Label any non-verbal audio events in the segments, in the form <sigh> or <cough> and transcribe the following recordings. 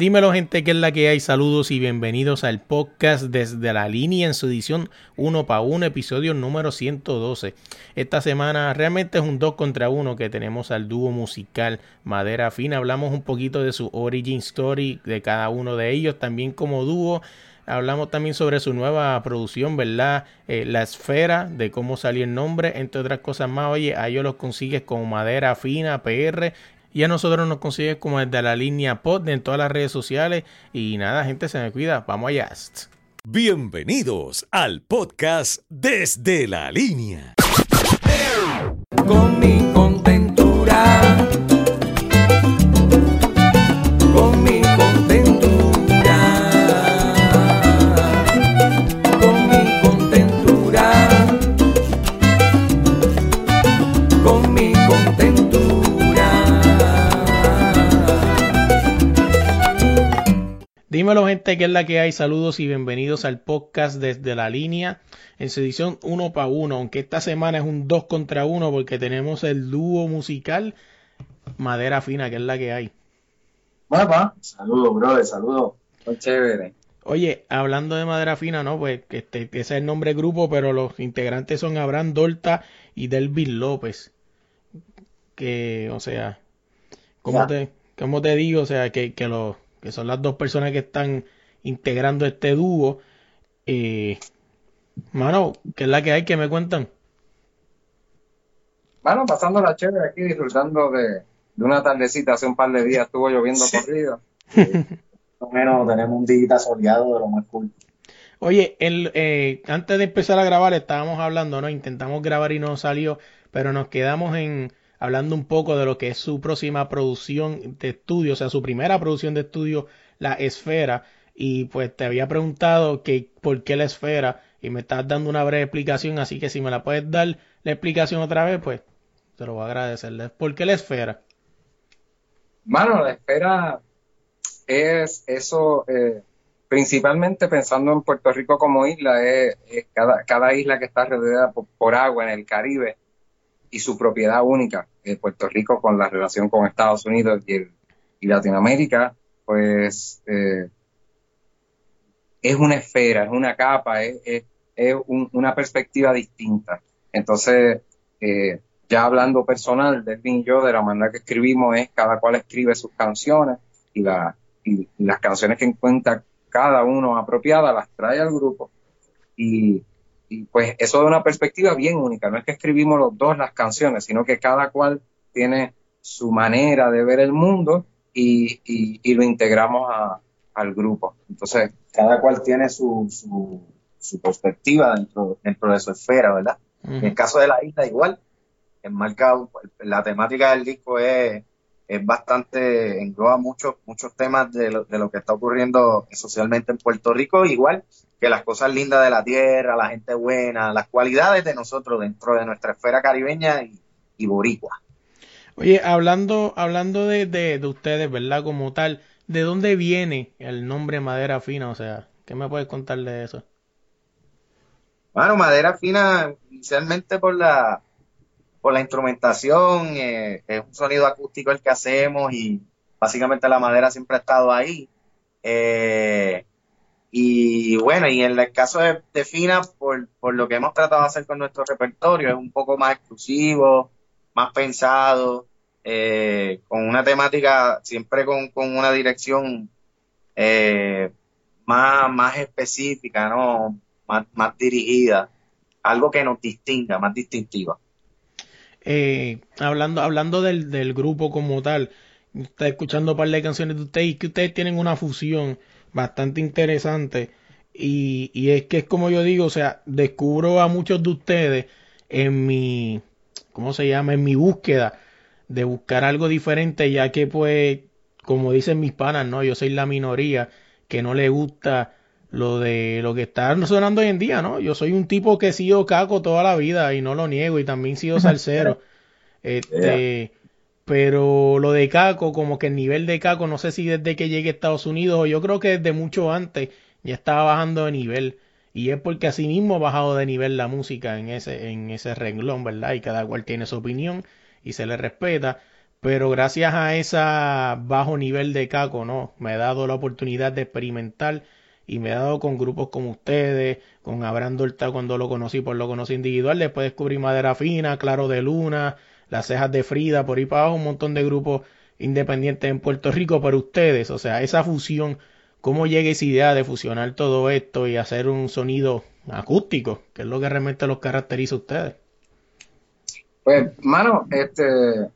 Dímelo gente, que es la que hay? Saludos y bienvenidos al podcast desde la línea en su edición 1 para 1, episodio número 112. Esta semana realmente es un 2 contra 1 que tenemos al dúo musical Madera Fina. Hablamos un poquito de su origin story de cada uno de ellos, también como dúo. Hablamos también sobre su nueva producción, ¿verdad? Eh, la esfera, de cómo salió el nombre, entre otras cosas más. Oye, a ellos los consigues con Madera Fina, PR. Y a nosotros nos consigues como desde la línea pod en todas las redes sociales. Y nada, gente, se me cuida. Vamos allá. Bienvenidos al podcast Desde la Línea. Con mi. Dímelo gente, que es la que hay? Saludos y bienvenidos al podcast desde la línea en su edición 1 para 1, aunque esta semana es un 2 contra 1 porque tenemos el dúo musical Madera Fina, que es la que hay. Papá, saludos, brother, saludos. Chévere. Oye, hablando de Madera Fina, ¿no? Pues este, ese es el nombre del grupo, pero los integrantes son Abraham Dorta y Delvin López. Que, o sea, ¿cómo Ya. te, cómo te digo? O sea, que, que, los, que son las dos personas que están integrando este dúo. Eh, mano, ¿qué es la que hay? que me cuentan? Bueno, pasando la chévere aquí, disfrutando de, de una tardecita. Hace un par de días estuvo lloviendo corrido. <laughs> Más o menos tenemos un día soleado de lo más cool. Oye, el, eh, antes de empezar a grabar estábamos hablando, ¿no? Intentamos grabar y no salió, pero nos quedamos en hablando un poco de lo que es su próxima producción de estudio, o sea, su primera producción de estudio, La Esfera, y pues te había preguntado que por qué La Esfera, y me estás dando una breve explicación, así que si me la puedes dar la explicación otra vez, pues te lo voy a agradecer. ¿Por qué La Esfera? Mano, la espera es eso, eh, principalmente pensando en Puerto Rico como isla, es, es cada, cada isla que está rodeada por agua en el Caribe y su propiedad única. Eh, Puerto Rico con la relación con Estados Unidos y, Latinoamérica, pues eh, es una esfera, es una capa, es, es- es un- una perspectiva distinta. Entonces, eh, ya hablando personal, Delvin y yo, de la manera que escribimos es cada cual escribe sus canciones y las canciones que encuentra cada uno apropiadas las trae al grupo. Y, y pues eso de una perspectiva bien única. No es que escribimos los dos las canciones, sino que cada cual tiene su manera de ver el mundo y, y, y lo integramos a- al grupo. Entonces, cada cual tiene su, su, su perspectiva dentro, dentro de su esfera, ¿verdad? En el caso de la isla, igual, enmarca, la temática del disco es, es bastante, engloba muchos, muchos temas de lo, de lo que está ocurriendo socialmente en Puerto Rico, igual que las cosas lindas de la tierra, la gente buena, las cualidades de nosotros dentro de nuestra esfera caribeña y, y boricua. Oye, hablando, hablando de, de, de ustedes, ¿verdad? Como tal, ¿de dónde viene el nombre Madera Fina? O sea, ¿qué me puedes contar de eso? Bueno, madera fina, inicialmente por la, por la instrumentación, eh, es un sonido acústico el que hacemos y básicamente la madera siempre ha estado ahí. Eh, y bueno, y en el caso de, Fina, por, por lo que hemos tratado de hacer con nuestro repertorio, es un poco más exclusivo, más pensado, eh, con una temática, siempre con, con una dirección eh, más, más específica, ¿no? Más, más dirigida, algo que nos distinga, más distintiva. Eh, hablando, hablando del, del grupo como tal, está escuchando un par de canciones de ustedes y que ustedes tienen una fusión bastante interesante y, y es que es como yo digo, o sea, descubro a muchos de ustedes en mi, ¿cómo se llama? En mi búsqueda de buscar algo diferente, ya que pues, como dicen mis panas, ¿no? Yo soy la minoría que no le gusta lo de lo que está sonando hoy en día, ¿no? Yo soy un tipo que he sido caco toda la vida y no lo niego y también he sido <laughs> salsero. Este, pero lo de caco, como que el nivel de caco, no sé si desde que llegué a Estados Unidos o yo creo que desde mucho antes ya estaba bajando de nivel. Y es porque así mismo ha bajado de nivel la música en ese, en ese renglón, ¿verdad? Y cada cual tiene su opinión y se le respeta. pero gracias a ese bajo nivel de caco, ¿no? Me he dado la oportunidad de experimentar y me he dado con grupos como ustedes, con Abraham Dorta cuando lo conocí, pues lo conocí individual, después descubrí Madera Fina, Claro de Luna, Las Cejas de Frida, por ahí para abajo, un montón de grupos independientes en Puerto Rico, pero ustedes, o sea, esa fusión, ¿cómo llega esa idea de fusionar todo esto y hacer un sonido acústico, que es lo que realmente los caracteriza a ustedes? Pues, mano, este,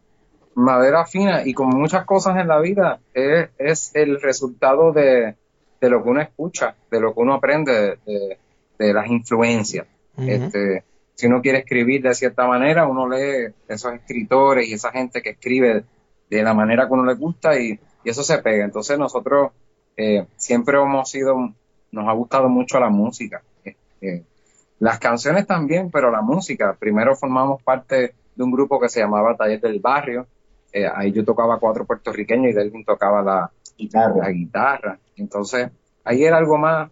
madera fina y como muchas cosas en la vida es, es el resultado de, de, lo que uno escucha, de lo que uno aprende, de, de las influencias. este, si uno quiere escribir de cierta manera, uno lee esos escritores y esa gente que escribe de la manera que uno le gusta y, y eso se pega. Entonces nosotros eh, siempre hemos sido, nos ha gustado mucho la música. Este, las canciones también, pero la música. Primero formamos parte de un grupo que se llamaba Taller del Barrio, eh, ahí yo tocaba cuatro puertorriqueños y Delvin tocaba la guitarra. la guitarra. Entonces, ahí era algo más,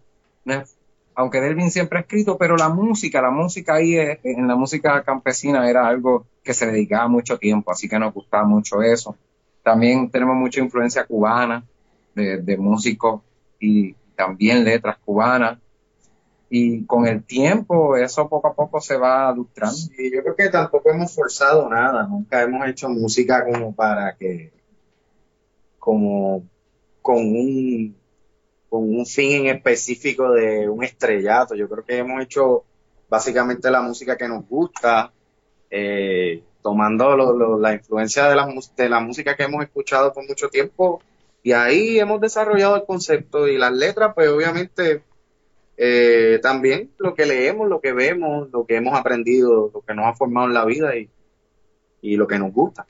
aunque Delvin siempre ha escrito, pero la música, la música ahí eh, en la música campesina era algo que se dedicaba mucho tiempo, así que nos gustaba mucho eso. También tenemos mucha influencia cubana de, de músicos y también letras cubanas y con el tiempo eso poco a poco se va adustrando. Sí, yo creo que tampoco hemos forzado nada, nunca hemos hecho música como para que, como con un, con un fin en específico de un estrellato. Yo creo que hemos hecho básicamente la música que nos gusta, eh, tomando la influencia de la, de la música que hemos escuchado por mucho tiempo y ahí hemos desarrollado el concepto y las letras, pues obviamente eh, también lo que leemos, lo que vemos, lo que hemos aprendido, lo que nos ha formado en la vida y, y lo que nos gusta.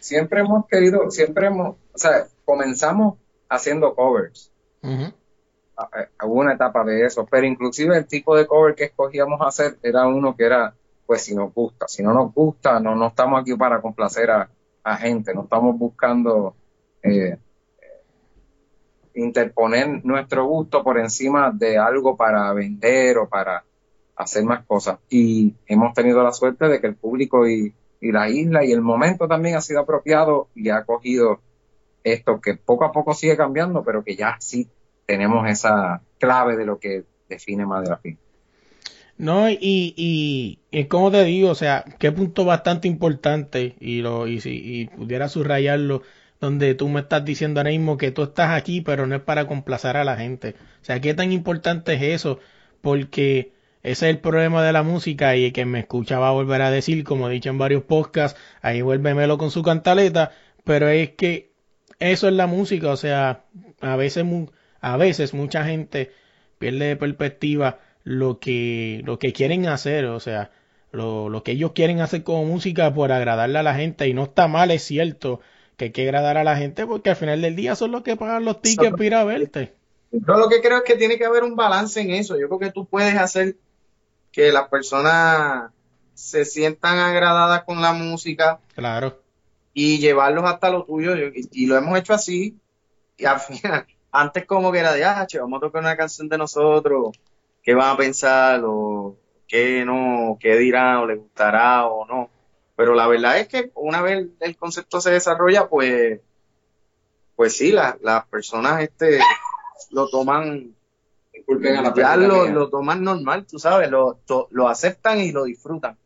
Siempre hemos querido, siempre hemos, o sea, comenzamos haciendo covers. Hubo una etapa de eso, pero inclusive el tipo de cover que escogíamos hacer era uno que era, pues si nos gusta, si no nos gusta, no, no estamos aquí para complacer a, a gente, no estamos buscando eh, interponer nuestro gusto por encima de algo para vender o para hacer más cosas. Y hemos tenido la suerte de que el público y, la isla y el momento también ha sido apropiado y ha cogido esto que poco a poco sigue cambiando, pero que ya sí tenemos esa clave de lo que define Madera Fin. No, y, y, y, como te digo, o sea, qué punto bastante importante, y, lo, y si y pudiera subrayarlo, donde tú me estás diciendo ahora mismo que tú estás aquí, pero no es para complacer a la gente. O sea, ¿qué tan importante es eso? Porque ese es el problema de la música y que me escucha va a volver a decir, como he dicho en varios podcasts, ahí vuelve Melo con su cantaleta, pero es que eso es la música, o sea, a veces, a veces mucha gente pierde de perspectiva lo que, lo que quieren hacer, o sea, lo, lo que ellos quieren hacer como música por agradarle a la gente y no está mal, es cierto, que hay que agradar a la gente porque al final del día son los que pagan los tickets para ir a verte. Yo lo que creo es que tiene que haber un balance en eso. Yo creo que tú puedes hacer que las personas se sientan agradadas con la música. Claro. Y llevarlos hasta lo tuyo. Y, lo hemos hecho así. Y al final, <laughs> antes como que era de, ah, che, vamos a tocar una canción de nosotros. ¿Qué van a pensar? O qué no, qué dirán, o les gustará o no. Pero la verdad es que una vez el concepto se desarrolla, pues, pues sí, las personas este lo toman, ya lo, lo, toman normal, tú sabes, lo, lo aceptan y lo disfrutan.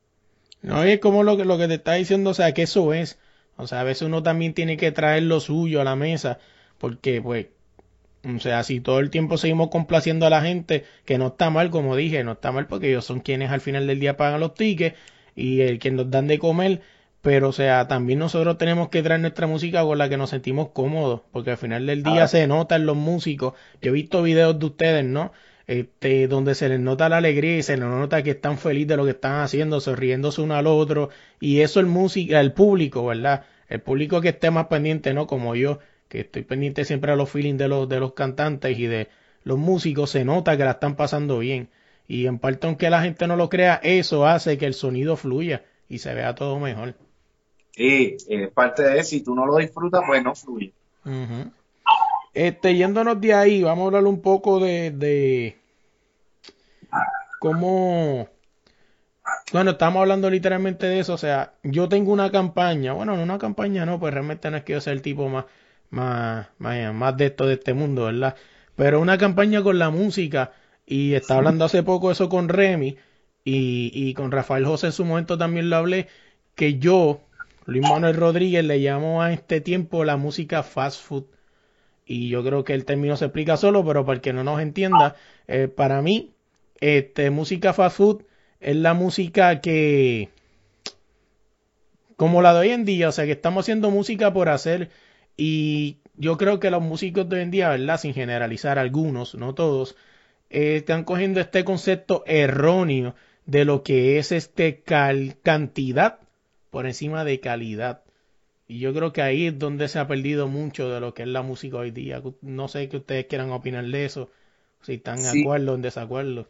No, y es como lo que, lo que te está diciendo, o sea, que eso es. O sea, a veces uno también tiene que traer lo suyo a la mesa, porque pues, o sea, si todo el tiempo seguimos complaciendo a la gente, que no está mal, como dije, no está mal porque ellos son quienes al final del día pagan los tickets, y el que nos dan de comer, pero o sea, también nosotros tenemos que traer nuestra música con la que nos sentimos cómodos, porque al final del día se nota en los músicos. Yo he visto videos de ustedes, ¿no? Este, donde se les nota la alegría y se les nota que están felices de lo que están haciendo, sonriéndose uno al otro, y eso el música, el público, ¿verdad? El público que esté más pendiente, ¿no? Como yo, que estoy pendiente siempre a los feelings de los, de los cantantes y de los músicos, se nota que la están pasando bien. Y en parte, aunque la gente no lo crea, eso hace que el sonido fluya y se vea todo mejor. Sí, es parte de eso. Si tú no lo disfrutas, pues no fluye. Este, yéndonos de ahí, vamos a hablar un poco de, de cómo, Bueno, estamos hablando literalmente de eso. O sea, yo tengo una campaña. Bueno, no una campaña, no, pues realmente no es que yo sea el tipo más, más, más, más de esto de este mundo, ¿verdad? Pero una campaña con la música. Y estaba hablando hace poco eso con Remy. Y, y con Rafael José en su momento también lo hablé. Que yo, Luis Manuel Rodríguez, le llamo a este tiempo la música fast food. Y yo creo que el término se explica solo, pero para el que no nos entienda, eh, para mí, este, música fast food es la música que, como la de hoy en día, o sea, que estamos haciendo música por hacer y yo creo que los músicos de hoy en día, ¿verdad? Sin generalizar algunos, no todos, eh, están cogiendo este concepto erróneo de lo que es este cal cantidad por encima de calidad. Y yo creo que ahí es donde se ha perdido mucho de lo que es la música hoy día. No sé qué ustedes quieran opinar de eso, si están de Sí. acuerdo o en desacuerdo.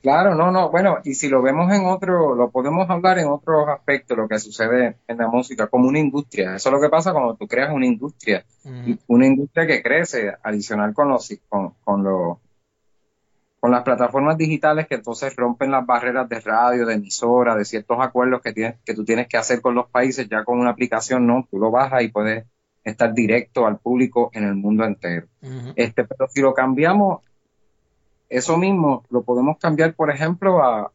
Claro, no, no, bueno, y si lo vemos en otro, lo podemos hablar en otros aspectos, lo que sucede en la música, como una industria. Eso es lo que pasa cuando tú creas una industria, Ujú. una industria que crece, adicional con los, con, con los, con las plataformas digitales que entonces rompen las barreras de radio, de emisora, de ciertos acuerdos que tienes, que tú tienes que hacer con los países, ya con una aplicación, no, tú lo bajas y puedes estar directo al público en el mundo entero. Este, pero si lo cambiamos, eso mismo lo podemos cambiar, por ejemplo, a,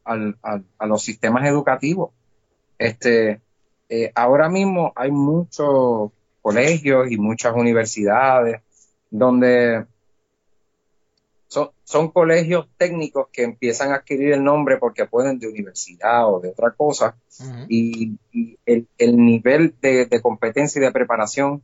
los sistemas educativos. Este, eh, ahora mismo hay muchos colegios y muchas universidades donde son, son colegios técnicos que empiezan a adquirir el nombre porque pueden de universidad o de otra cosa y, y el, el nivel de, de competencia y de preparación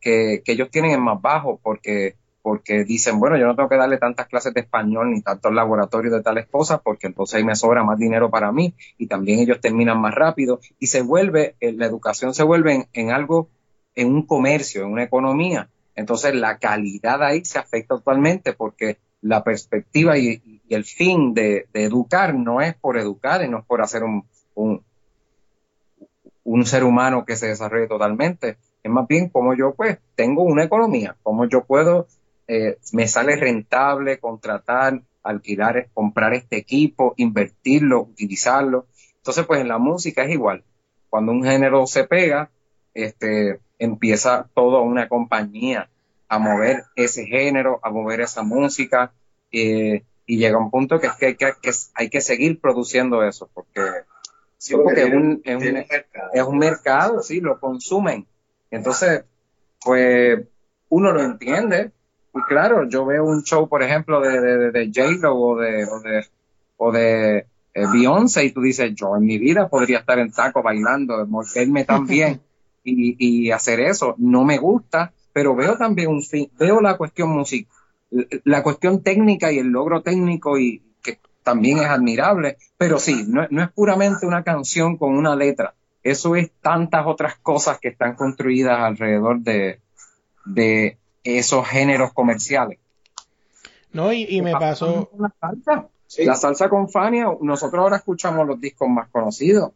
que, que ellos tienen es más bajo porque, porque dicen, bueno, yo no tengo que darle tantas clases de español ni tantos laboratorios de tales cosas porque entonces ahí me sobra más dinero para mí y también ellos terminan más rápido y se vuelve, eh, la educación se vuelve en, en algo, en un comercio, en una economía. Entonces la calidad ahí se afecta totalmente porque la perspectiva y, el fin de, educar no es por educar y no es por hacer un, un, un ser humano que se desarrolle totalmente. Es más bien como yo pues tengo una economía, como yo puedo, eh, me sale rentable contratar, alquilar, comprar este equipo, invertirlo, utilizarlo. Entonces pues en la música es igual. Cuando un género se pega, este, empieza toda una compañía a mover ese género, a mover esa música, eh, y llega un punto que es que hay que, que hay que seguir produciendo eso, porque, sí, porque es un, es un, es un mercado, sí, lo consumen. Entonces, pues uno lo entiende. Y claro, yo veo un show, por ejemplo, de, de, de, J-Lo o de, o de, o de eh, Beyoncé y tú dices, yo en mi vida podría estar en taco bailando, morderme tan <laughs> bien y, y hacer eso. No me gusta, pero veo también un fin, veo la cuestión musical, la cuestión técnica y el logro técnico y que también es admirable, pero sí, no, no es puramente una canción con una letra, eso es tantas otras cosas que están construidas alrededor de, de esos géneros comerciales. No, y, y me pasó, La salsa, Sí. la salsa con Fania, nosotros ahora escuchamos los discos más conocidos,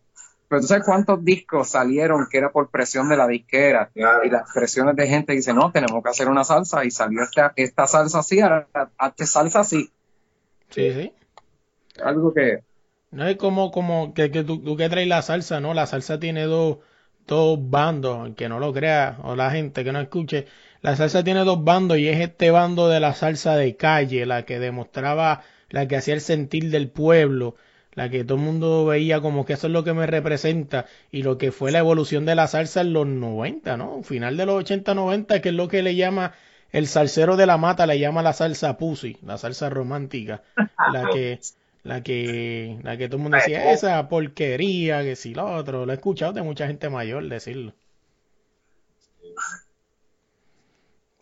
pero tú sabes cuántos discos salieron que era por presión de la disquera Claro. y las presiones de gente que dice, no, tenemos que hacer una salsa y salió esta, esta salsa así, ahora hazte salsa así. sí, sí. Algo que, No es como, como que, que tú, tú que traes la salsa, ¿no? La salsa tiene dos, dos bandos, aunque no lo crea, o la gente que no escuche. La salsa tiene dos bandos y es este bando de la salsa de calle, la que demostraba, la que hacía el sentir del pueblo, la que todo el mundo veía como que eso es lo que me representa y lo que fue la evolución de la salsa en los 90, ¿no? Final de los 80, 90, que es lo que le llama el salsero de la mata, le llama la salsa pussy, la salsa romántica, la que la que, la que todo el mundo decía, esa porquería, que si lo otro, lo he escuchado de mucha gente mayor decirlo.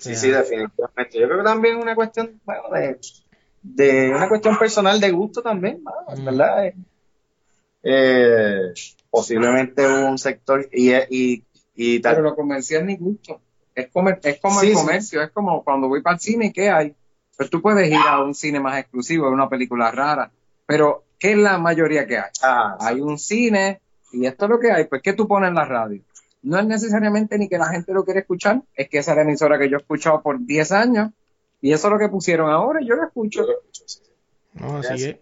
Sí, sí, definitivamente. Yo creo que también es una cuestión, bueno, de, de una cuestión personal de gusto también, Mm. ¿verdad? Eh, eh, posiblemente un sector y, y, y tal. pero lo comercial ni gusto. Es, comer, es como Sí, el sí. comercio, es como cuando voy para el cine, ¿qué hay? Pues tú puedes ir a un cine más exclusivo, a una película rara, pero ¿qué es la mayoría que hay? Ah, Hay un cine y esto es lo que hay, pues ¿qué tú pones en la radio? No es necesariamente ni que la gente lo quiere escuchar, es que esa es la emisora que yo he escuchado por 10 años y eso es lo que pusieron ahora y yo lo escucho. No, así es.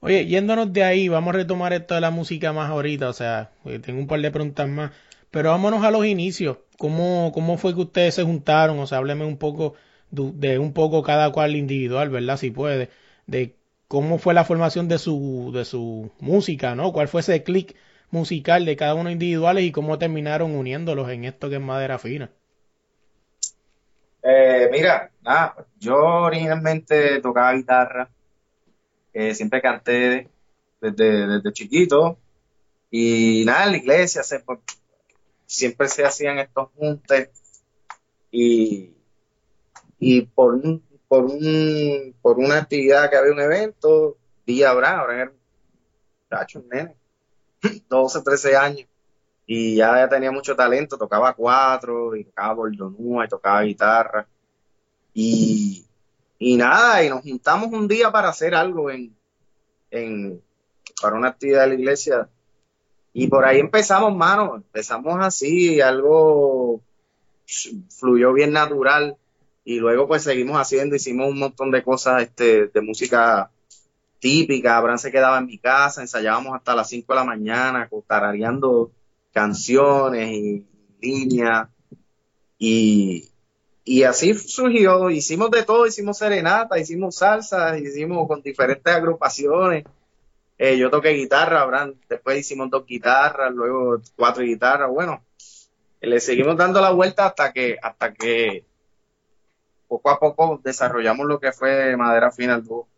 Oye, yéndonos de ahí, vamos a retomar esto de la música más ahorita, o sea, eh, tengo un par de preguntas más, pero vámonos a los inicios. ¿Cómo, cómo fue que ustedes se juntaron? O sea, hábleme un poco de, de un poco cada cual individual, ¿verdad? Si puede, de cómo fue la formación de su, de su música, ¿no? ¿Cuál fue ese clic musical de cada uno individuales y cómo terminaron uniéndolos en esto que es madera fina? Eh, mira, yo originalmente tocaba guitarra, eh, siempre canté desde, chiquito y nada, en la iglesia siempre se hacían estos juntes y, y por un, por un, por una actividad que había un evento, vi a Abraham, Abraham era un un nene, 12, 13 años, y ya, ya tenía mucho talento, tocaba cuatro, y tocaba bordonúa, y tocaba guitarra, y, y nada, y nos juntamos un día para hacer algo en, en, para una actividad de la iglesia, y por ahí empezamos, mano, empezamos así, algo fluyó bien natural, y luego pues seguimos haciendo, hicimos un montón de cosas este, de música típica, Abraham se quedaba en mi casa, ensayábamos hasta las 5 de la mañana, tarareando canciones y líneas, y, y así surgió, hicimos de todo, hicimos serenata, hicimos salsa, hicimos con diferentes agrupaciones, eh, yo toqué guitarra, Abraham, después hicimos dos guitarras, luego cuatro guitarras, bueno, le seguimos dando la vuelta hasta que, hasta que poco a poco desarrollamos lo que fue Madera Final dúo.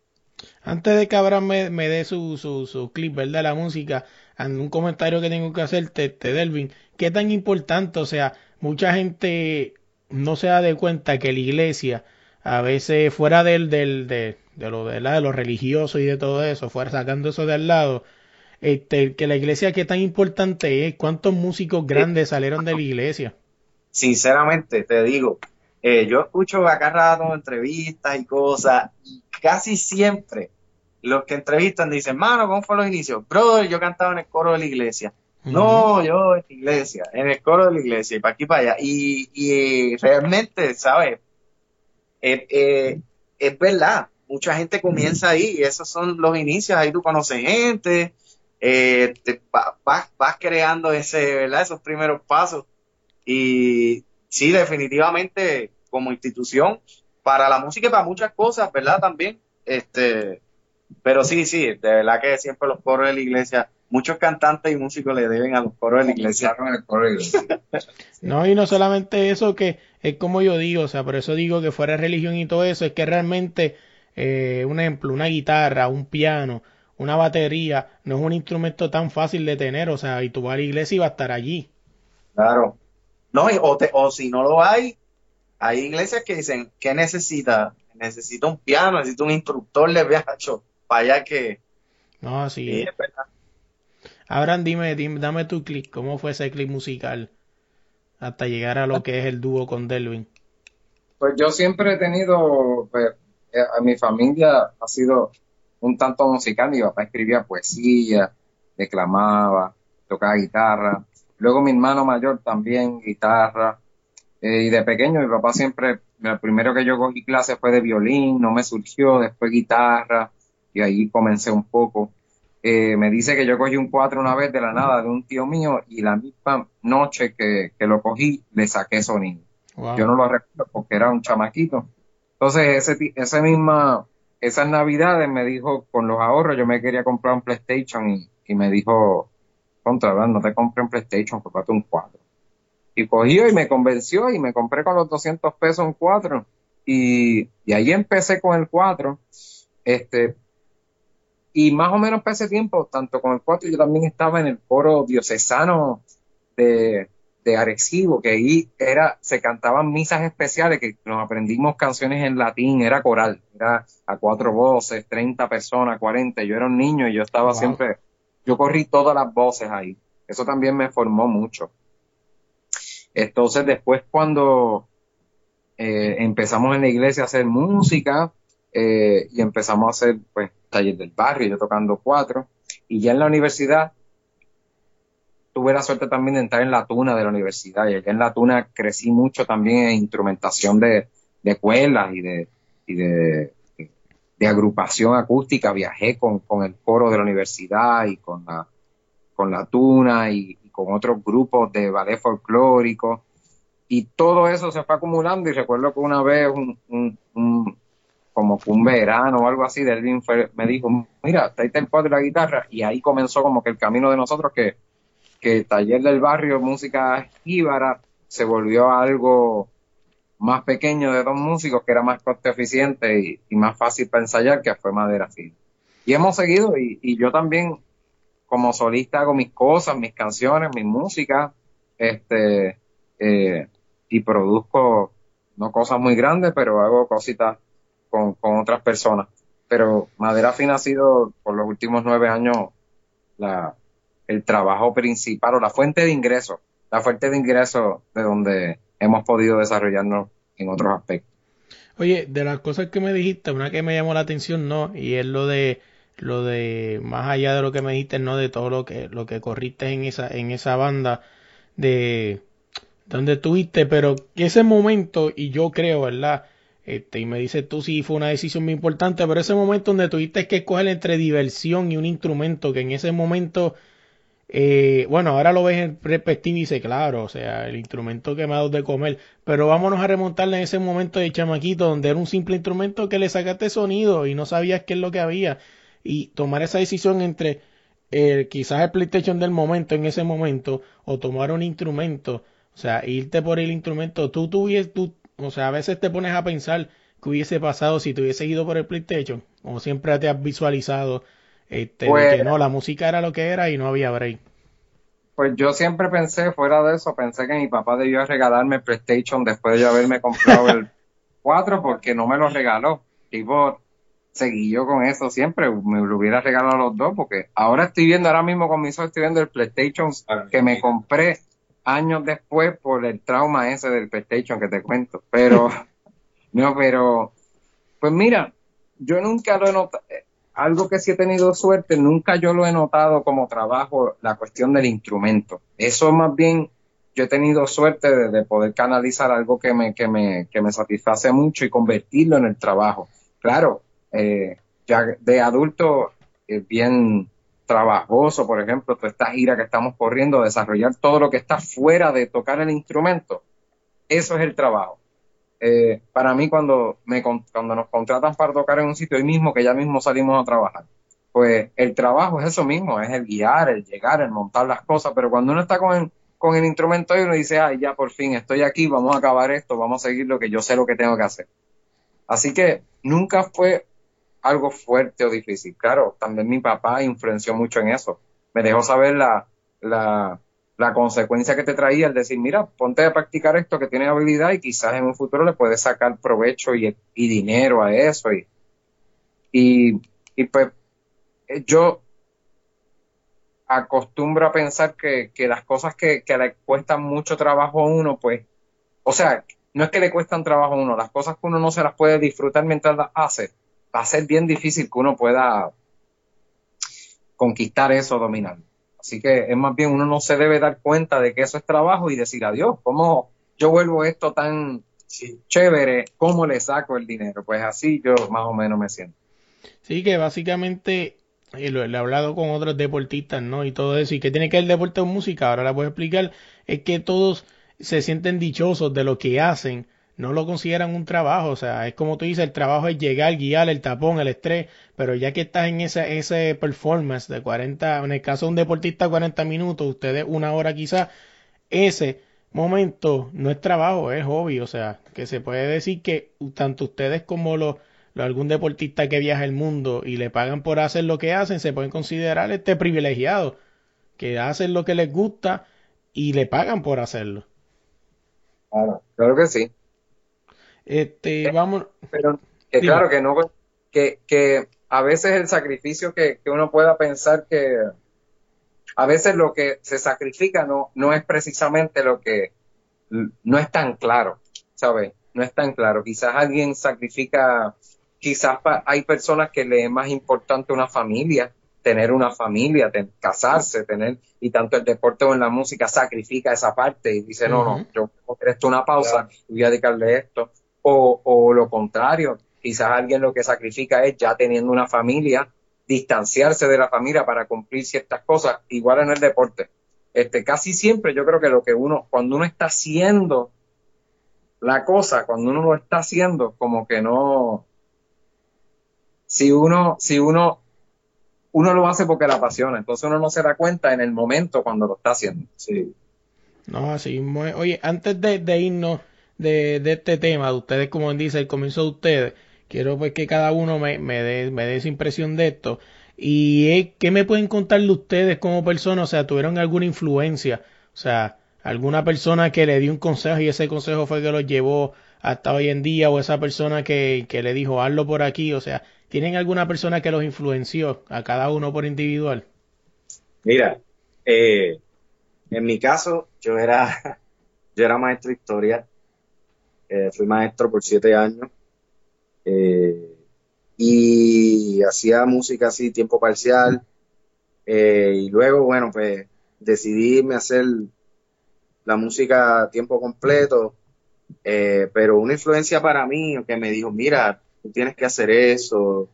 Antes de que Abraham me, me dé su, su, su clip, ¿verdad? La música, un comentario que tengo que hacerte, te, Delvin, ¿qué tan importante? O sea, mucha gente no se da de cuenta que la iglesia, a veces fuera del, del, de, de lo de, la, de lo religioso y de todo eso, fuera sacando eso de al lado, este, que la iglesia qué tan importante es, cuántos músicos grandes salieron de la iglesia. Sinceramente, te digo, eh, yo escucho acá rato entrevistas y cosas, y casi siempre los que entrevistan dicen, mano, ¿cómo fue los inicios? Brother, yo cantaba en el coro de la iglesia. No, yo en la iglesia, en el coro de la iglesia, y para aquí para allá. Y, y realmente, ¿sabes? Eh, eh, es verdad, mucha gente comienza ahí, y esos son los inicios, ahí tú conoces gente, eh, te, vas, vas creando ese, ¿verdad? esos primeros pasos. Y sí, definitivamente, como institución, para la música y para muchas cosas, ¿verdad? También, este, pero sí, sí, de verdad que siempre los coros de la iglesia, muchos cantantes y músicos le deben a los coros de la iglesia. <laughs> no, y no solamente eso, que es como yo digo, o sea, por eso digo que fuera religión y todo eso, es que realmente, eh, un ejemplo, una guitarra, un piano, una batería, no es un instrumento tan fácil de tener, o sea, y tú vas a la iglesia y va a estar allí. Claro. No, o, te, o si no lo hay, hay iglesias que dicen, ¿qué necesita? Necesita un piano, necesita un instructor de viajo, <laughs> para allá que... No, sí. Abraham, dime, dime, dame tu clic, ¿cómo fue ese clip musical hasta llegar a lo que es el dúo con Delvin? Pues yo siempre he tenido, pues, eh, a mi familia ha sido un tanto musical, mi papá escribía poesía, declamaba, tocaba guitarra, luego mi hermano mayor también guitarra, eh, y de pequeño mi papá siempre, lo primero que yo cogí clase fue de violín, no me surgió, después guitarra, y ahí comencé un poco. Eh, me dice que yo cogí un cuatro una vez de la nada de un tío mío y la misma noche que, que lo cogí le saqué sonido. Yo no lo recuerdo porque era un chamaquito. Entonces, ese, ese misma, esas navidades me dijo, con los ahorros, yo me quería comprar un PlayStation y, y me dijo, contra, ¿verdad? no te compré un PlayStation, comprate un 4. Y cogió y me convenció y me compré con los 200 pesos un 4. Y, y ahí empecé con el 4. Este, y más o menos para ese tiempo, tanto con el 4, yo también estaba en el coro diocesano de, de Arecibo, que ahí era, se cantaban misas especiales, que nos aprendimos canciones en latín, era coral, era a cuatro voces, 30 personas, 40, yo era un niño y yo estaba siempre, yo corrí todas las voces ahí, eso también me formó mucho. Entonces después cuando eh, empezamos en la iglesia a hacer música eh, y empezamos a hacer pues taller del barrio, yo tocando cuatro. Y ya en la universidad tuve la suerte también de entrar en la tuna de la universidad. Y allá en la tuna crecí mucho también en instrumentación de, de cuerdas y de, de agrupación acústica, viajé con, con el coro de la universidad y con la, con la tuna y, con otros grupos de ballet folclórico. Y todo eso se fue acumulando y recuerdo que una vez un, un, un- como un verano o algo así, Delvin me dijo, mira, tráete el cuadro y la guitarra. Y ahí comenzó como que el camino de nosotros que, que el taller del barrio, música jíbara, se volvió algo más pequeño de dos músicos que era más coste eficiente y, más fácil para ensayar que fue Madera Fina. Y hemos seguido y, yo también como solista hago mis cosas, mis canciones, mi música, este, eh, y produzco no cosas muy grandes, pero hago cositas con, otras personas. Pero Madera Fina ha sido por los últimos nueve años la, el trabajo principal o la fuente de ingresos, la fuente de ingresos de donde hemos podido desarrollarnos en otros aspectos. Oye, de las cosas que me dijiste, una que me llamó la atención, ¿no? Y es lo de lo de más allá de lo que me dijiste, ¿no? De todo lo que lo que corriste en esa en esa banda de donde estuviste, pero ese momento y yo creo, ¿verdad? Este, y me dices tú sí fue una decisión muy importante, pero ese momento donde tuviste que escoger entre diversión y un instrumento, que en ese momento eh, bueno, ahora lo ves en perspectiva y dice, claro, o sea, el instrumento que me de comer, pero vámonos a remontarle en ese momento de chamaquito donde era un simple instrumento que le sacaste sonido y no sabías qué es lo que había. Y tomar esa decisión entre eh, quizás el PlayStation del momento en ese momento o tomar un instrumento, o sea, irte por el instrumento, tú tuvieses, tú, o sea, a veces te pones a pensar qué hubiese pasado si te hubiese ido por el PlayStation o siempre te has visualizado este, Pues- que no, la música era lo que era y no había break. Pues yo siempre pensé, fuera de eso, pensé que mi papá debió regalarme el PlayStation después de yo haberme comprado el <laughs> 4 porque no me lo regaló. Tipo, seguí yo con eso siempre, me lo hubiera regalado los dos porque ahora estoy viendo, ahora mismo con mis ojos estoy viendo el PlayStation que me compré años después por el trauma ese del PlayStation que te cuento. Pero, <laughs> no, pero, pues mira, yo nunca lo he notado, algo que sí he tenido suerte, nunca yo lo he notado como trabajo, la cuestión del instrumento. Eso más bien, yo he tenido suerte de, de poder canalizar algo que me, que me, que me satisface mucho y convertirlo en el trabajo. Claro, eh, ya de adulto es bien trabajoso, por ejemplo, toda esta gira que estamos corriendo, desarrollar todo lo que está fuera de tocar el instrumento, eso es el trabajo. Eh, para mí cuando me cuando nos contratan para tocar en un sitio hoy mismo que ya mismo salimos a trabajar pues el trabajo es eso mismo es el guiar el llegar el montar las cosas pero cuando uno está con el, con el instrumento y uno dice ay ya por fin estoy aquí vamos a acabar esto vamos a seguir lo que yo sé lo que tengo que hacer así que nunca fue algo fuerte o difícil. Claro también mi papá influenció mucho en eso. Me dejó saber la la la consecuencia que te traía el decir, mira, ponte a practicar esto que tienes habilidad y quizás en un futuro le puedes sacar provecho y, dinero a eso. Y, y, pues eh, yo acostumbro a pensar que, que las cosas que, que le cuestan mucho trabajo a uno, pues, o sea, no es que le cuestan trabajo a uno, las cosas que uno no se las puede disfrutar mientras las hace, va a ser bien difícil que uno pueda conquistar eso, dominarlo. Así que es más bien uno no se debe dar cuenta de que eso es trabajo y decir adiós, ¿cómo yo vuelvo esto tan chévere? ¿Cómo le saco el dinero? Pues así yo más o menos me siento. Sí, que básicamente eh, lo, lo he hablado con otros deportistas, ¿no? Y todo eso. ¿Y qué tiene que ver el deporte con música? Ahora la puedo explicar. Es que todos se sienten dichosos de lo que hacen. No lo consideran un trabajo. O sea, es como tú dices, el trabajo es llegar, guiar, el tapón, el estrés. Pero ya que estás en ese, ese performance de 40, en el caso de un deportista 40 minutos, ustedes una hora quizás, ese momento no es trabajo, es hobby. O sea, que se puede decir que tanto ustedes como los lo- algún deportista que viaja el mundo y le pagan por hacer lo que hacen, se pueden considerar este privilegiado, que hacen lo que les gusta y le pagan por hacerlo. Claro, claro que sí. Este, vamos, Pero que Dime. claro que no, que, que a veces el sacrificio que, que uno pueda pensar que a veces lo que se sacrifica no, no es precisamente lo que no es tan claro, ¿sabes? No es tan claro. Quizás alguien sacrifica, quizás pa- hay personas que le es más importante una familia, tener una familia, ten- casarse, tener, y tanto el deporte o en la música sacrifica esa parte y dice, no, no, yo esto una pausa y voy a dedicarle esto. O, o lo contrario, Quizás alguien lo que sacrifica es ya teniendo una familia, distanciarse de la familia para cumplir ciertas cosas, igual en el deporte. Este, casi siempre yo creo que lo que uno, cuando uno está haciendo la cosa, cuando uno lo está haciendo, como que no, si uno, si uno, uno lo hace porque la apasiona, entonces uno no se da cuenta en el momento cuando lo está haciendo. Sí. No, así es. Oye, antes de, de irnos de, este tema, de ustedes, como dice, el comienzo de ustedes, quiero pues que cada uno me, me dé, me esa impresión de esto. Y ¿qué me pueden contar de ustedes como personas? O sea, ¿tuvieron alguna influencia? O sea, alguna persona que le dio un consejo y ese consejo fue que los llevó hasta hoy en día, o esa persona que, que le dijo, hazlo por aquí, o sea, ¿tienen alguna persona que los influenció a cada uno por individual? Mira, eh, en mi caso, yo era, <laughs> yo era maestro de historia, eh, fui maestro por siete años, eh, y hacía música así, tiempo parcial, eh, y luego, bueno, pues decidí hacer la música tiempo completo, pero una influencia para mí, que me dijo, mira, tú tienes que hacer eso,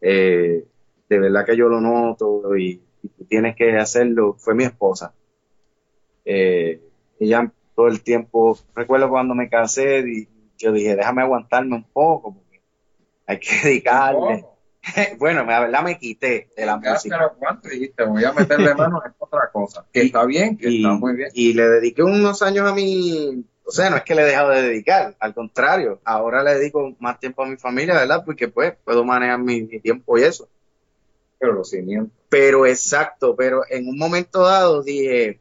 de verdad que yo lo noto y, tú tienes que hacerlo, fue mi esposa. Ella todo el tiempo, recuerdo cuando me casé, y yo dije, déjame aguantarme un poco, porque hay que dedicarle. <laughs> bueno, la verdad me quité de la música. lo y dijiste, voy a meterle mano en otra cosa. Que está bien, que y, está muy bien. y le dediqué unos años a mi, o sea, no es que le he dejado de dedicar, al contrario, ahora le dedico más tiempo a mi familia, ¿verdad? Porque pues puedo manejar mi, mi tiempo y eso. Pero los cimientos. Pero exacto, pero en un momento dado dije,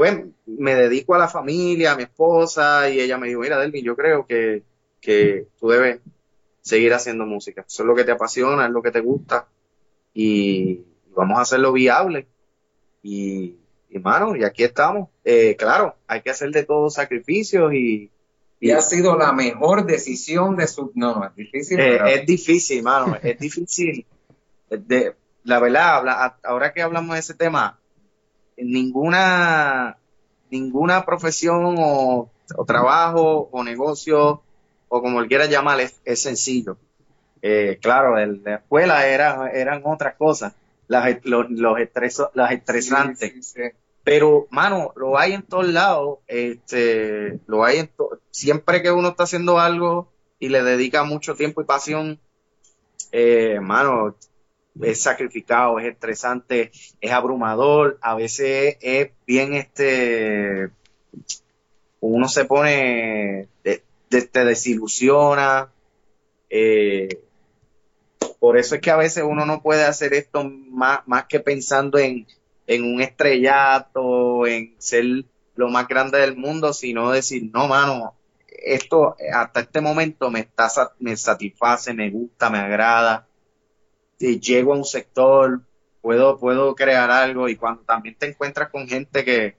pues me dedico a la familia, a mi esposa, y ella me dijo, mira, Delvin, yo creo que, que tú debes seguir haciendo música. Eso es lo que te apasiona, es lo que te gusta, y vamos a hacerlo viable. Y, y mano, y aquí estamos. Eh, claro, hay que hacer de todos sacrificios y, Y ha sido la mejor decisión de su... No, no, es difícil. Eh, pero- es difícil, mano, es difícil. <laughs> De, la verdad, habla- ahora que hablamos de ese tema, ninguna, ninguna profesión o, o trabajo o negocio o como quieras llamar es, es sencillo. Eh, claro, en la escuela era, eran otras cosas, las, los, los, estreso- las estresantes. Sí, sí, sí. Pero, mano, lo hay en todos lados, este, lo hay en to- siempre que uno está haciendo algo y le dedica mucho tiempo y pasión, eh, mano, es sacrificado, es estresante, es abrumador, a veces es bien, este, uno se pone, de- te desilusiona, eh, por eso es que a veces uno no puede hacer esto más, más que pensando en, en un estrellato, en ser lo más grande del mundo, sino decir, no, mano, esto hasta este momento me está, me satisface, me gusta, me agrada, llego a un sector, puedo, puedo crear algo y cuando también te encuentras con gente que,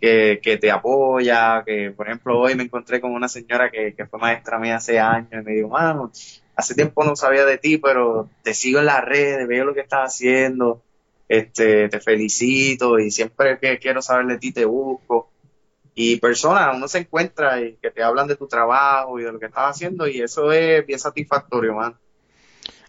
que, te apoya, que por ejemplo hoy me encontré con una señora que, que fue maestra mía hace años y me dijo, mano, hace tiempo no sabía de ti, pero te sigo en las redes, veo lo que estás haciendo, este, te felicito y siempre que quiero saber de ti te busco. Y personas, uno se encuentra y que te hablan de tu trabajo y de lo que estás haciendo y eso es bien satisfactorio, man.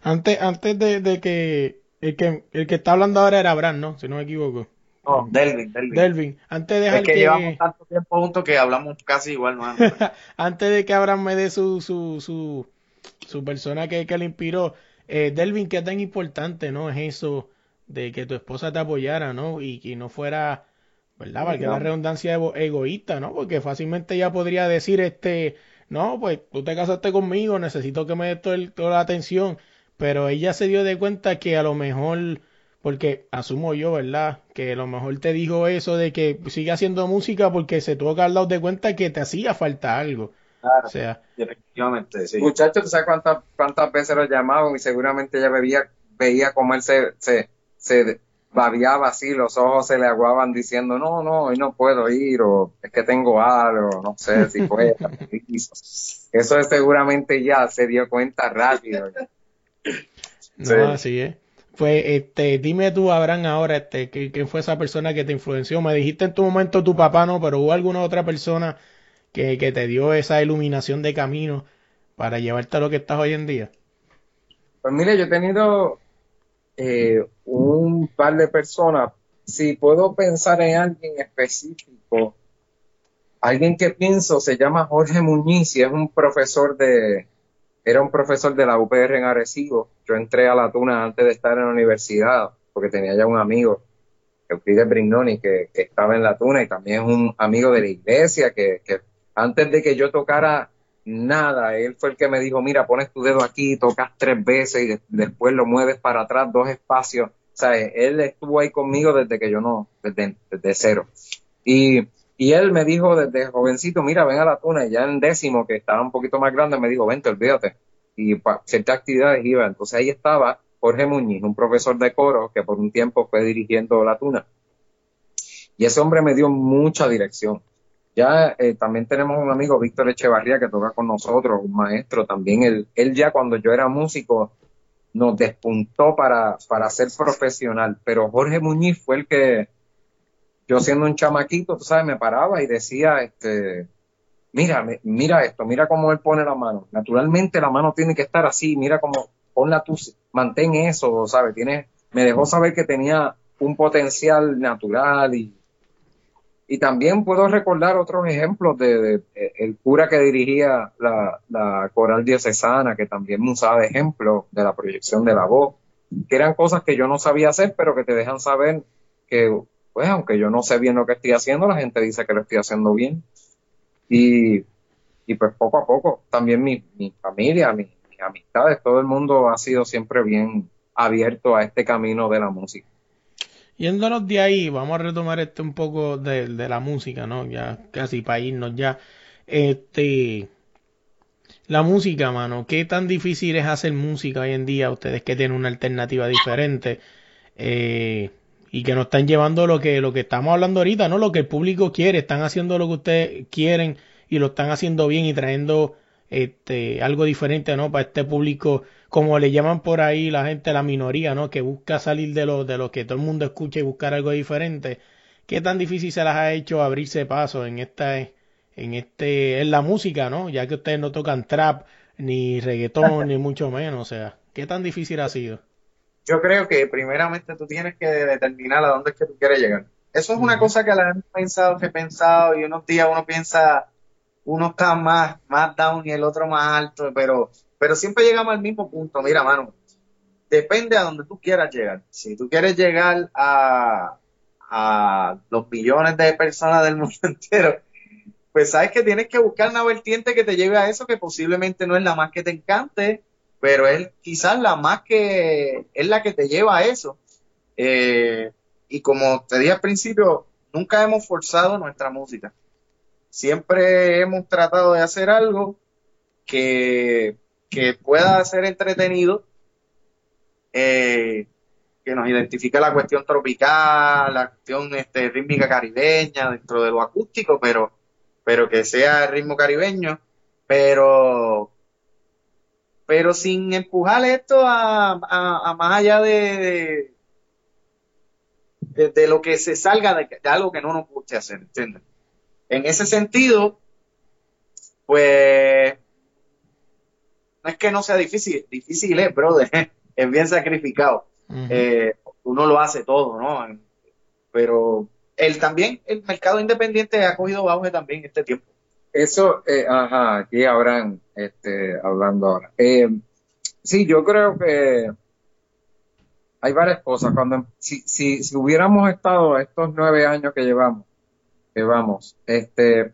Antes, antes de, de que el que el que está hablando ahora era Abraham, ¿no? Si no me equivoco. No, Delvin, Delvin. Delvin, antes de Es dejar que que, llevamos tanto tiempo juntos que hablamos casi igual, man. <laughs> antes de que Abraham me dé su, su, su, su persona que, que le inspiró, eh, Delvin, qué tan importante, ¿no? Es eso de que tu esposa te apoyara, ¿no? Y que no fuera, ¿verdad? Para que la redundancia ego- egoísta, ¿no? Porque fácilmente ella podría decir, este, no, pues tú te casaste conmigo, necesito que me des toda la atención. Pero ella se dio de cuenta que a lo mejor, porque asumo yo, ¿verdad? Que a lo mejor te dijo eso de que sigue haciendo música porque se tuvo que haber dado de cuenta que te hacía falta algo. Claro, O sea, efectivamente, sí. Muchachos, ¿tú sabes cuántas, cuántas veces lo llamaban? Y seguramente ella veía, veía cómo él se, se, se babiaba así, los ojos se le aguaban diciendo, no, no, hoy no puedo ir, o es que tengo algo, no sé si puedo. <laughs> Eso es seguramente ya se dio cuenta rápido. No, Sí. así es. Pues, este, dime tú, Abraham, ahora, este, ¿qué- ¿quién fue esa persona que te influenció? Me dijiste en tu momento tu papá, no, pero hubo alguna otra persona que, que te dio esa iluminación de camino para llevarte a lo que estás hoy en día? Pues mire, yo he tenido eh, un par de personas. Si puedo pensar en alguien específico, alguien que pienso se llama Jorge Muñiz y es un profesor de, era un profesor de la UPR en Arecibo. Yo entré a la Tuna antes de estar en la universidad porque tenía ya un amigo, Euclides Brignoni, que, que estaba en la Tuna y también es un amigo de la iglesia que, antes de que yo tocara nada, él fue el que me dijo, mira, pones tu dedo aquí, tocas tres veces y de- después lo mueves para atrás dos espacios. O sea, él estuvo ahí conmigo desde que yo no, desde, desde cero. Y, y él me dijo desde jovencito, mira, ven a la tuna, y ya en décimo, que estaba un poquito más grande, me dijo, vente, olvídate. Y para ciertas actividades iba. Entonces ahí estaba Jorge Muñiz, un profesor de coro que por un tiempo fue dirigiendo la tuna. Y ese hombre me dio mucha dirección. Ya eh, también tenemos un amigo, Víctor Echevarría, que toca con nosotros, un maestro también. Él, él ya cuando yo era músico nos despuntó para, para ser profesional, pero Jorge Muñiz fue el que, yo siendo un chamaquito, tú sabes, me paraba y decía, este, mira, mira esto, mira cómo él pone la mano. Naturalmente la mano tiene que estar así, mira cómo, ponla tú, mantén eso, ¿sabes? Tiene, me dejó saber que tenía un potencial natural y, y también puedo recordar otros ejemplos de, el cura que dirigía la, la coral diocesana, que también me usaba de ejemplo de la proyección de la voz, que eran cosas que yo no sabía hacer, pero que te dejan saber que, pues, aunque yo no sé bien lo que estoy haciendo, la gente dice que lo estoy haciendo bien. Y, y pues poco a poco, también mi, mi familia, mi- mis amistades, todo el mundo ha sido siempre bien abierto a este camino de la música. Yéndonos de ahí, vamos a retomar este un poco de, de la música, ¿no? Ya casi para irnos ya. Este, la música, mano, ¿qué tan difícil es hacer música hoy en día? Ustedes que tienen una alternativa diferente eh, y que nos están llevando lo que, lo que estamos hablando ahorita, ¿no? Lo que el público quiere, están haciendo lo que ustedes quieren y lo están haciendo bien y trayendo este, algo diferente, ¿no? Para este público, como le llaman por ahí la gente, la minoría, ¿no? Que busca salir de lo, de lo que todo el mundo escucha y buscar algo diferente. ¿Qué tan difícil se las ha hecho abrirse paso en esta, en este, en la música, ¿no? Ya que ustedes no tocan trap, ni reggaetón, ni <laughs> mucho menos, o sea, ¿qué tan difícil ha sido? Yo creo que primeramente tú tienes que determinar a dónde es que tú quieres llegar. Eso es una cosa que la hemos pensado, que he pensado, y unos días uno piensa, uno está más, más down y el otro más alto, pero, pero siempre llegamos al mismo punto. Mira, mano, depende a donde tú quieras llegar. Si tú quieres llegar a, a los millones de personas del <laughs> mundo entero, pues sabes que tienes que buscar una vertiente que te lleve a eso, que posiblemente no es la más que te encante, pero es quizás la más que es la que te lleva a eso. Eh, y como te dije al principio, nunca hemos forzado nuestra música. Siempre hemos tratado de hacer algo que, que pueda ser entretenido, eh, que nos identifique la cuestión tropical, la cuestión este, rítmica caribeña dentro de lo acústico, pero, pero que sea el ritmo caribeño, pero pero sin empujar esto a, a- a más allá de, de, de lo que se salga de, de algo que no nos guste hacer, ¿entiendes? En ese sentido, pues, no es que no sea difícil, difícil es, brother, <laughs> es bien sacrificado. Eh, uno lo hace todo, ¿no? Pero el, también el mercado independiente ha cogido auge también este tiempo. Eso, eh, ajá, aquí habrán, este, hablando ahora. Eh, sí, yo creo que hay varias cosas. Cuando, si, si, si hubiéramos estado estos nueve años que llevamos, llevamos, este,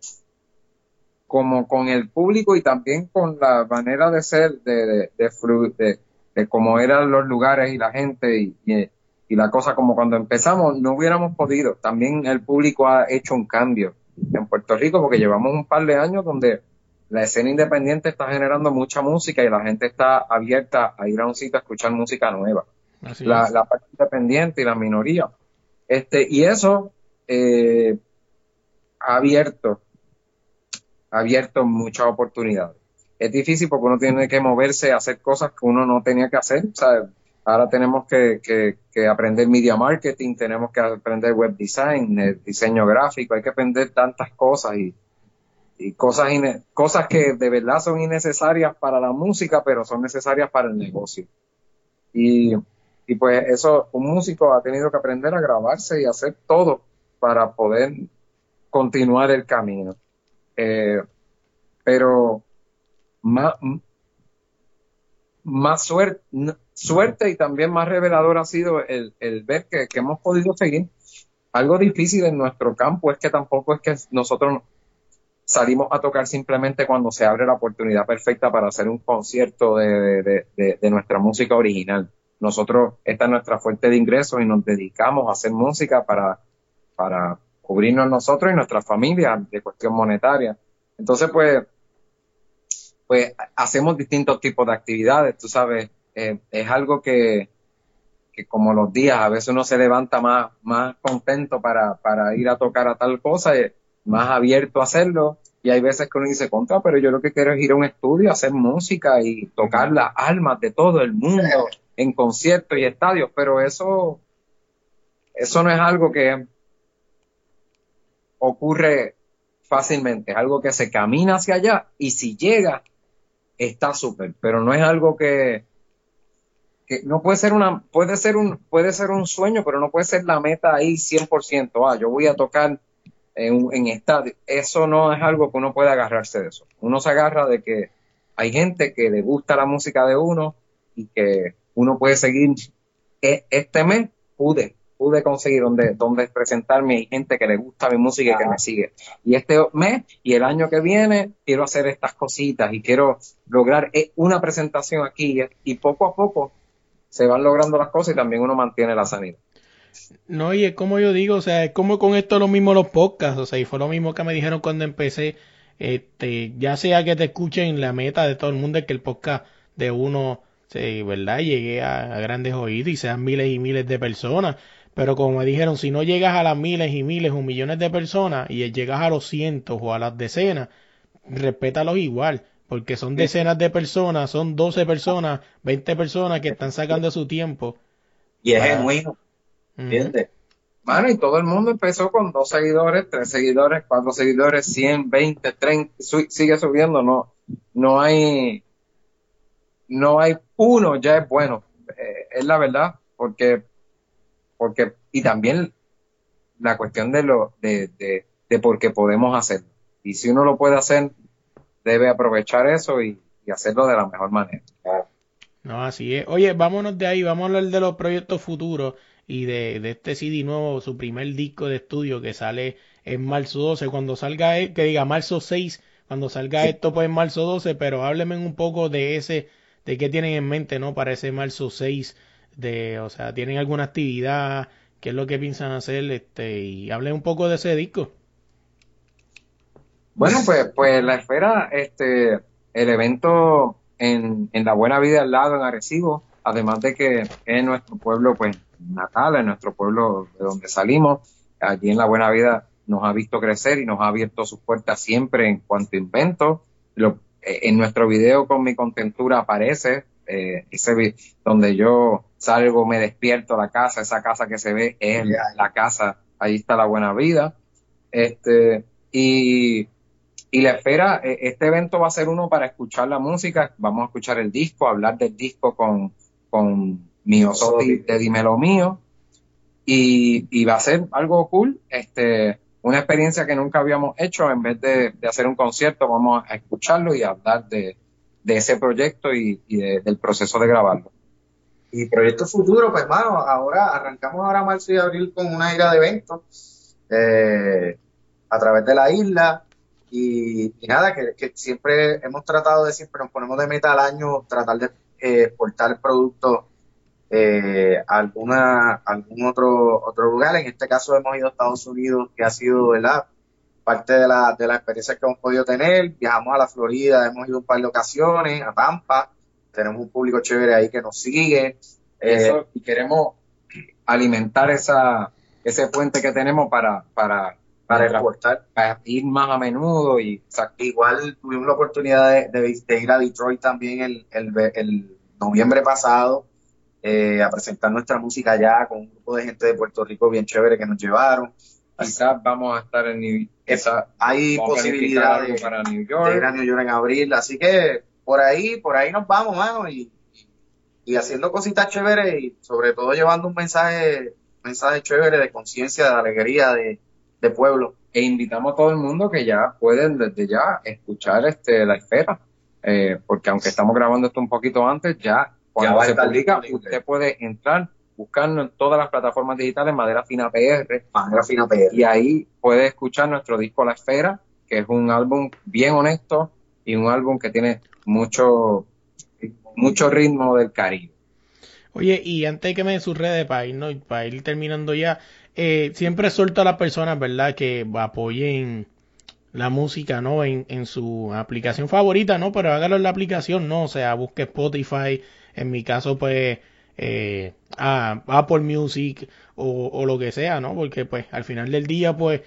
como con el público y también con la manera de ser, de, de, de cómo eran los lugares y la gente y, y, y la cosa como cuando empezamos, no hubiéramos podido. También el público ha hecho un cambio en Puerto Rico porque llevamos un par de años donde la escena independiente está generando mucha música y la gente está abierta a ir a un sitio a escuchar música nueva. Así La, es. la parte independiente y la minoría. Este, y eso eh, ha abierto, ha abierto muchas oportunidades. Es difícil porque uno tiene que moverse a hacer cosas que uno no tenía que hacer. Sea, ahora tenemos que, que, que aprender media marketing, tenemos que aprender web design, el diseño gráfico, hay que aprender tantas cosas y, y cosas, cosas que de verdad son innecesarias para la música, pero son necesarias para el negocio. Y, y pues eso, un músico ha tenido que aprender a grabarse y hacer todo para poder continuar el camino. Eh, pero más, más suerte, suerte y también más revelador ha sido el, ver que, hemos podido seguir. Algo difícil en nuestro campo es que tampoco es que nosotros salimos a tocar simplemente cuando se abre la oportunidad perfecta para hacer un concierto de, nuestra música original. Nosotros, esta es nuestra fuente de ingresos y nos dedicamos a hacer música para, para cubrirnos nosotros y nuestra familia de cuestión monetaria. Entonces, pues, pues hacemos distintos tipos de actividades, tú sabes, eh, es algo que, que como los días, a veces uno se levanta más, más contento para, para ir a tocar a tal cosa, eh, más abierto a hacerlo, y hay veces que uno dice, contra, pero yo lo que quiero es ir a un estudio, hacer música y tocar las almas de todo el mundo en conciertos y estadios, pero eso, eso no es algo que ocurre fácilmente, es algo que se camina hacia allá y si llega, está súper, pero no es algo que, que no puede ser una, puede ser un, puede ser un sueño, pero no puede ser la meta ahí 100%, ah, yo voy a tocar en, en estadio. Eso no es algo que uno puede agarrarse de eso. Uno se agarra de que hay gente que le gusta la música de uno y que uno puede seguir. E- Este mes pude, pude conseguir donde, donde presentarme. Hay gente que le gusta mi música y que me sigue. Y este mes y el año que viene quiero hacer estas cositas y quiero lograr eh, una presentación aquí y poco a poco se van logrando las cosas y también uno mantiene la sanidad. No, y es como yo digo, o sea, es como con esto lo mismo los podcasts, o sea, y fue lo mismo que me dijeron cuando empecé, este, ya sea que te escuchen, la meta de todo el mundo es que el podcast de uno, sí, ¿verdad? Llegue a, a grandes oídos y sean miles y miles de personas, pero como me dijeron, si no llegas a las miles y miles o millones de personas y llegas a los cientos o a las decenas, respétalos igual, porque son decenas de personas, son 12 personas, 20 personas que están sacando su tiempo. Y es Para- genuino, Ujú. ¿entiendes? Mano, y todo el mundo empezó con dos seguidores, tres seguidores, cuatro seguidores, 100, 20, 30, su- sigue subiendo, no, no hay, no hay uno, ya es bueno, Eh, es la verdad, porque, porque, y también la cuestión de lo, de, de, de por qué podemos hacerlo. Y si uno lo puede hacer, debe aprovechar eso y, y hacerlo de la mejor manera. No, así es. Oye, vámonos de ahí, vamos a hablar de los proyectos futuros y de, de este CD nuevo, su primer disco de estudio que sale en marzo 12. Cuando salga, e- que diga marzo 6, cuando salga esto, pues en marzo 12, pero háblenme un poco de ese, de qué tienen en mente, ¿no? Para ese marzo 6, de, o sea, ¿tienen alguna actividad? ¿Qué es lo que piensan hacer? Este, y hablen un poco de ese disco. Bueno, pues, pues la esfera, este, el evento en, en la Buena Vida al lado, en Arecibo, además de que es nuestro pueblo, pues, natal, en nuestro pueblo de donde salimos, allí en la Buena Vida nos ha visto crecer y nos ha abierto sus puertas siempre en cuanto a inventos. Lo- eh, en nuestro video con mi contentura aparece eh, ese donde yo salgo, me despierto la casa, esa casa que se ve es la casa, ahí está la Buena Vida. Este, y, y la espera, eh, este evento va a ser uno para escuchar la música, vamos a escuchar el disco, hablar del disco con, con Mio Sotti de Dímelo Mío, y, y va a ser algo cool, este, una experiencia que nunca habíamos hecho, en vez de, de hacer un concierto, vamos a escucharlo y hablar de, de ese proyecto y, y de- del proceso de grabarlo. Y proyectos futuros, pues, mano, ahora arrancamos ahora marzo y abril con una gira de eventos eh, a través de la isla. Y, y nada, que, que siempre hemos tratado de, siempre nos ponemos de meta al año, tratar de eh, exportar productos eh, a alguna, algún otro, otro lugar. En este caso hemos ido a Estados Unidos, que ha sido, ¿verdad? Parte de la, de las experiencias que hemos podido tener. Viajamos a la Florida, hemos ido un par de ocasiones, a Tampa. Tenemos un público chévere ahí que nos sigue. Eh, Eso, y queremos alimentar esa, ese puente que tenemos para, para, para exportar. para ir más a menudo y. Igual tuvimos la oportunidad de, de- de ir a Detroit también el, el, noviembre pasado eh, a presentar nuestra música allá con un grupo de gente de Puerto Rico bien chévere que nos llevaron. Quizás vamos a estar en New quizás Hay vamos a posibilidad planificar de, algo para New de York. ir a New York en abril, así que por ahí, por ahí nos vamos, mano, y, y haciendo cositas chéveres y sobre todo llevando un mensaje, mensaje chévere de conciencia, de alegría, de, de pueblo. e invitamos a todo el mundo que ya pueden desde ya escuchar este la esfera Eh, porque aunque estamos grabando esto un poquito antes ya cuando va a se publica usted puede entrar buscarnos en todas las plataformas digitales Madera Fina PR Manera fina PR. y ahí puede escuchar nuestro disco La Esfera que es un álbum bien honesto y un álbum que tiene mucho mucho ritmo del Caribe Oye, y antes de que me dé sus redes para ir, ¿no? Y para ir terminando ya, eh, siempre suelto a las personas, ¿verdad? Que apoyen la música, ¿no? En, en su aplicación favorita, ¿no? Pero hágalo en la aplicación, ¿no? O sea, busque Spotify, en mi caso, pues, eh, a Apple Music o, o lo que sea, ¿no? Porque, pues, al final del día, pues,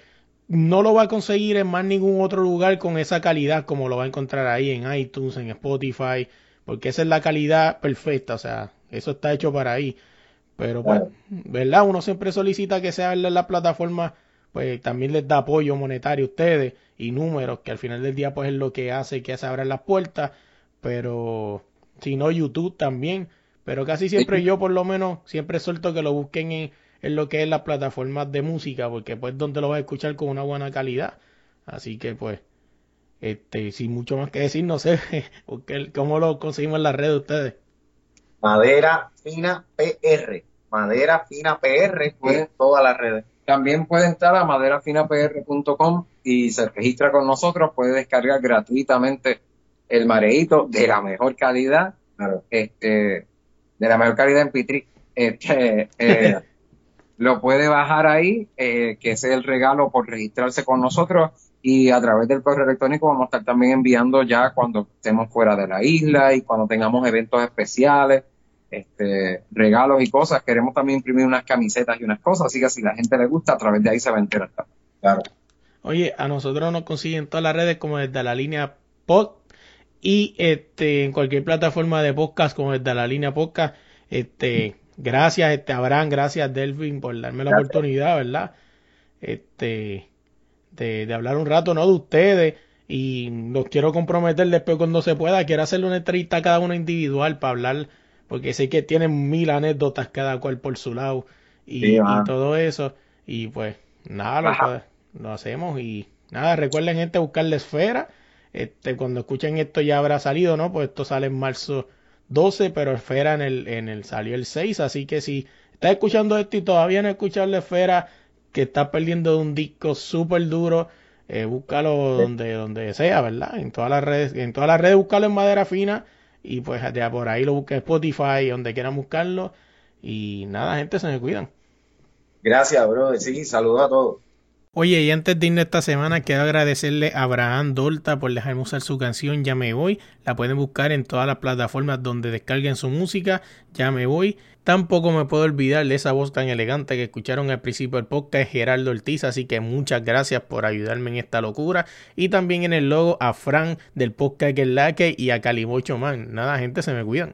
no lo va a conseguir en más ningún otro lugar con esa calidad como lo va a encontrar ahí en iTunes, en Spotify, porque esa es la calidad perfecta, o sea, eso está hecho para ahí. Pero pues, Claro. ¿verdad? Uno siempre solicita que sea en la plataforma, pues también les da apoyo monetario a ustedes y números, que al final del día pues es lo que hace que se abran las puertas, pero si no YouTube también, pero casi siempre yo por lo menos siempre suelto que lo busquen en, en lo que es las plataformas de música, porque pues donde lo vas a escuchar con una buena calidad. Así que pues, este, sin mucho más que decir, no sé, <laughs> porque, cómo lo conseguimos en las redes ustedes. Madera Fina PR. Madera Fina PR en todas las redes. También puede entrar a maderafinapr.com y se registra con nosotros, puede descargar gratuitamente el mareíto de la mejor calidad, Claro. este, de la mejor calidad en Pitri. Este, <laughs> eh, lo puede bajar ahí, eh, que ese es el regalo por registrarse con nosotros y a través del correo electrónico vamos a estar también enviando ya cuando estemos fuera de la isla y cuando tengamos eventos especiales, este, regalos y cosas. Queremos también imprimir unas camisetas y unas cosas, así que si la gente le gusta, a través de ahí se va a enterar. Claro. Oye, a nosotros nos consiguen todas las redes como desde la línea pod y este en cualquier plataforma de podcast como desde la línea podcast. Este, gracias este Abraham, gracias Delvin por darme la Gracias. oportunidad, ¿verdad? Este de, de hablar un rato, ¿no? De ustedes y los quiero comprometer después cuando se pueda, quiero hacerle una entrevista a cada uno individual para hablar porque sé que tienen mil anécdotas cada cual por su lado y, Sí, y mano. todo eso y pues nada, lo, lo hacemos y nada, recuerden gente buscar la esfera. Este, cuando escuchen esto ya habrá salido, ¿no? Pues esto sale en marzo 12, pero esfera en el, en el salió el 6, así que si estás escuchando esto y todavía no has escuchado la esfera, que estás perdiendo un disco súper duro, eh, búscalo donde, donde sea, ¿verdad? En todas las redes, en todas las redes búscalo en madera fina y pues de por ahí lo busques en Spotify, donde quieran buscarlo. Y nada, gente, se me cuidan. Gracias, bro. Sí, saludos a todos. Oye, y antes de irnos esta semana, quiero agradecerle a Abraham Dolta por dejarme usar su canción Ya Me Voy. La pueden buscar en todas las plataformas donde descarguen su música, Ya Me Voy. Tampoco me puedo olvidar de esa voz tan elegante que escucharon al principio del podcast, Gerardo Ortiz. Así que muchas gracias por ayudarme en esta locura. Y también en el logo a Fran del podcast Que es la que y a Calimocho Man. Nada, gente, se me cuidan.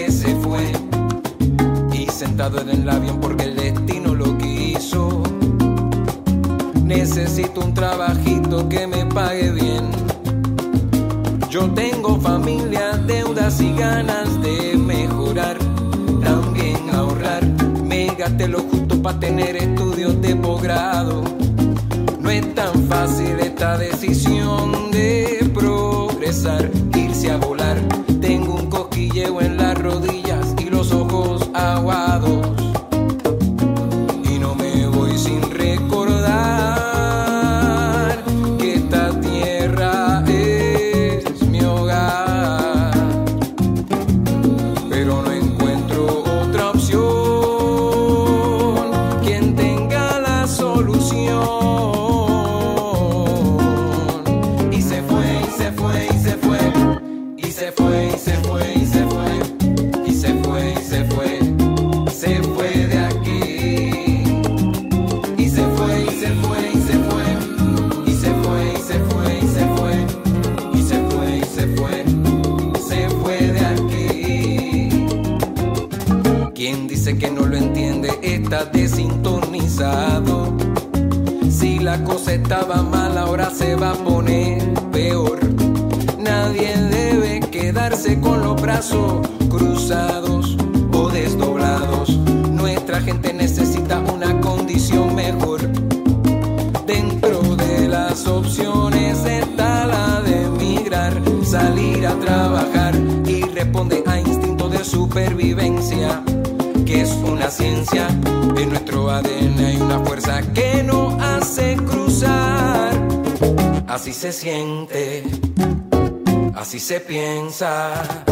sentado en el avión porque el destino lo quiso. Necesito un trabajito que me pague bien. Yo tengo familia, deudas y ganas de mejorar, también ahorrar. Me gasté lo justo para tener estudios de posgrado. No es tan fácil esta decisión de progresar, irse a volar. siente, así se piensa.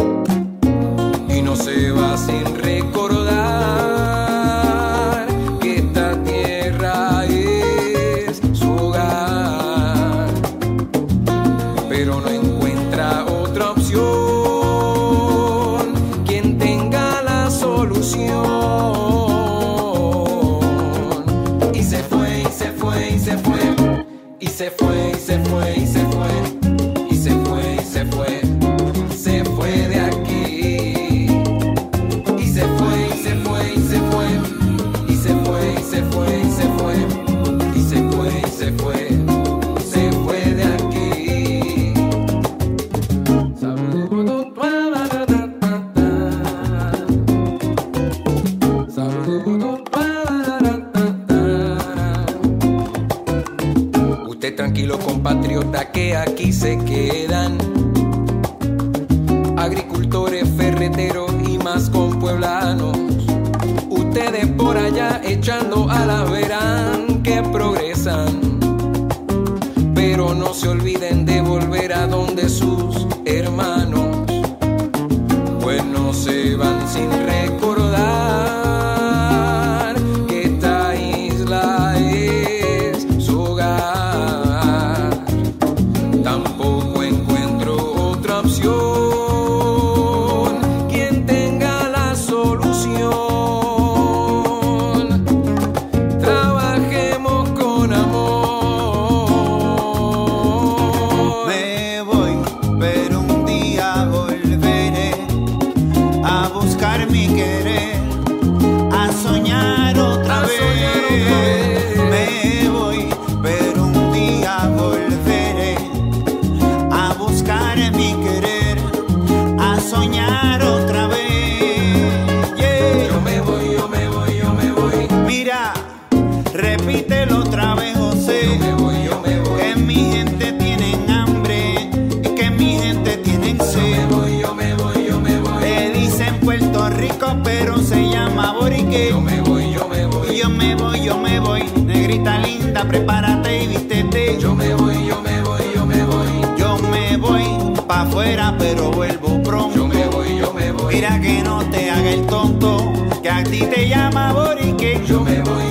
te llama Borique, yo me voy.